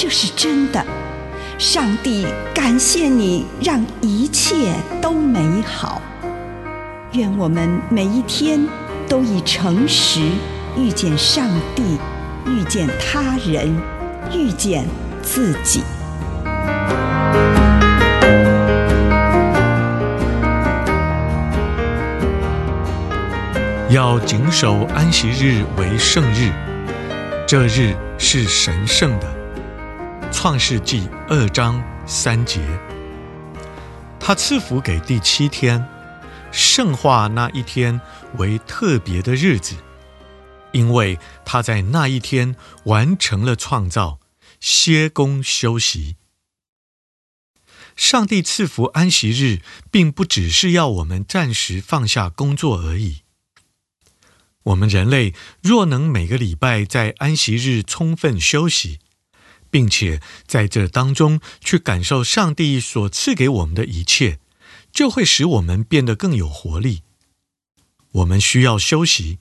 这是真的，上帝感谢你，让一切都美好。愿我们每一天都以诚实遇见上帝，遇见他人，遇见自己。要谨守安息日为圣日，这日是神圣的。创世纪二章三节，他赐福给第七天，圣化那一天为特别的日子，因为他在那一天完成了创造，歇工休息。上帝赐福安息日，并不只是要我们暂时放下工作而已。我们人类若能每个礼拜在安息日充分休息，并且在这当中去感受上帝所赐给我们的一切，就会使我们变得更有活力。我们需要休息，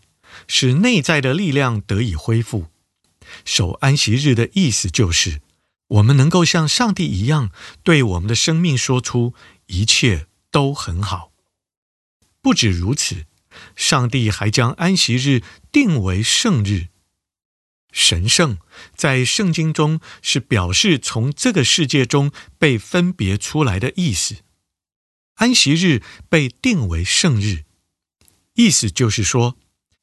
使内在的力量得以恢复。守安息日的意思就是，我们能够像上帝一样，对我们的生命说出一切都很好。不止如此，上帝还将安息日定为圣日。神圣在圣经中是表示从这个世界中被分别出来的意思。安息日被定为圣日，意思就是说，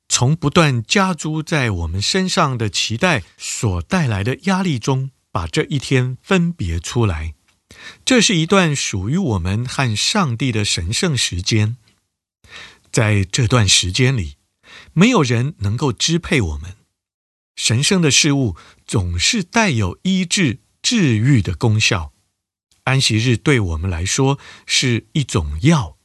从不断加诸在我们身上的期待所带来的压力中，把这一天分别出来。这是一段属于我们和上帝的神圣时间。在这段时间里，没有人能够支配我们。神圣的事物总是带有医治、治愈的功效。安息日对我们来说是一种药，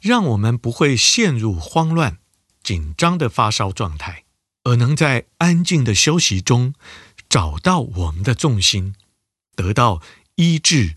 让我们不会陷入慌乱、紧张的发烧状态，而能在安静的休息中找到我们的重心，得到医治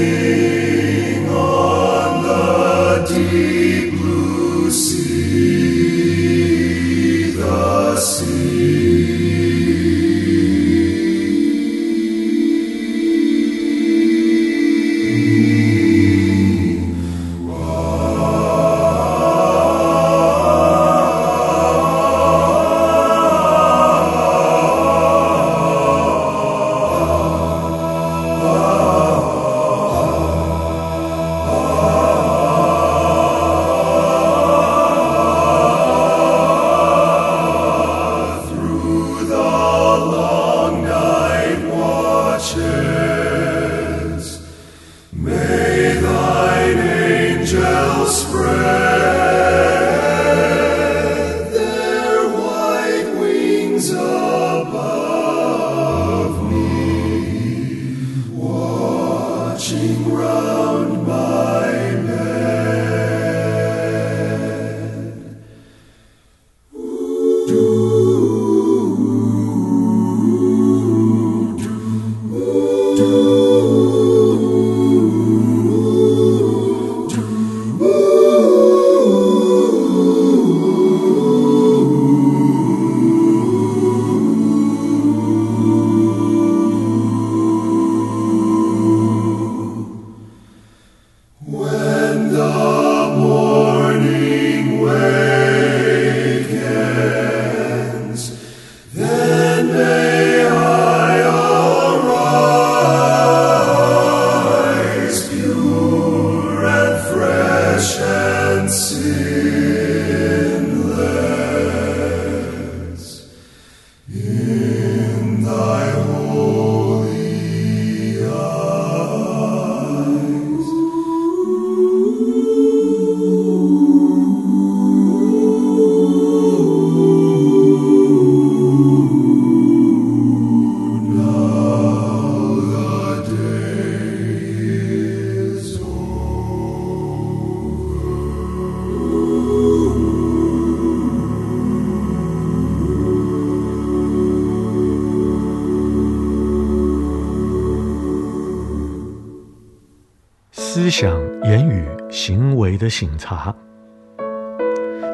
思想、言语、行为的省察。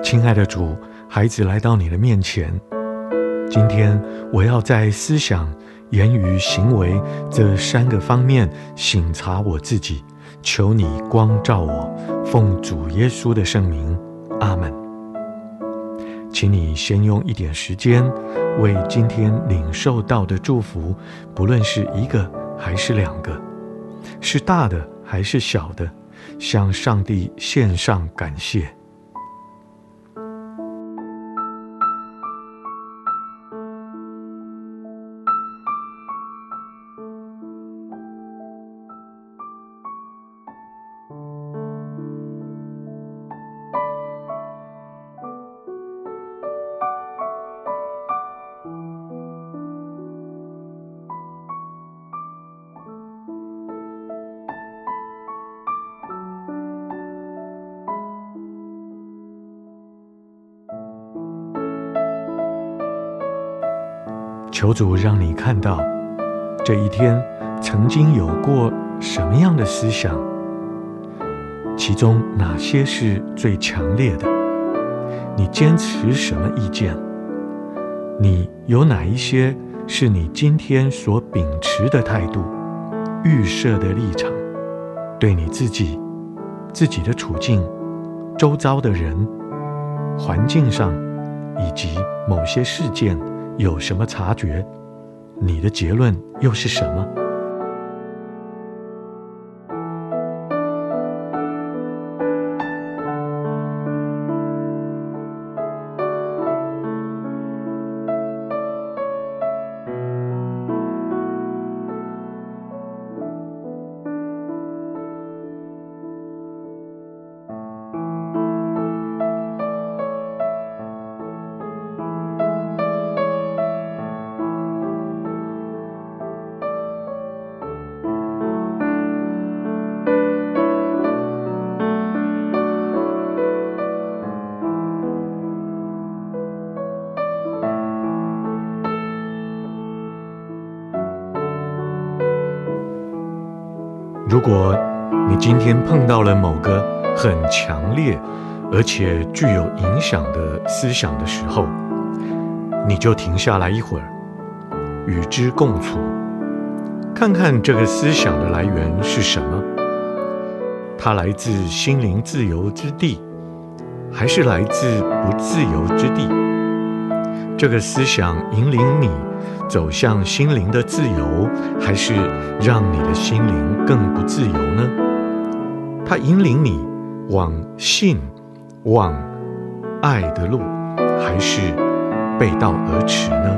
亲爱的主，孩子来到你的面前，今天我要在思想、言语、行为这三个方面省察我自己，求你光照我，奉主耶稣的圣名，阿门。请你先用一点时间，为今天领受到的祝福，不论是一个还是两个，是大的还是小的，向上帝献上感谢。求主让你看到这一天曾经有过什么样的思想，其中哪些是最强烈的？你坚持什么意见？你有哪一些是你今天所秉持的态度、预设的立场？对你自己、自己的处境、周遭的人、环境上，以及某些事件。有什么察觉？你的结论又是什么？如果你今天碰到了某个很强烈而且具有影响的思想的时候，你就停下来一会儿，与之共处，看看这个思想的来源是什么？它来自心灵自由之地，还是来自不自由之地？这个思想引领你走向心灵的自由，还是让你的心灵更不自由呢？它引领你往信、往爱的路，还是背道而驰呢？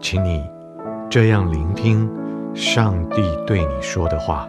请你这样聆听上帝对你说的话。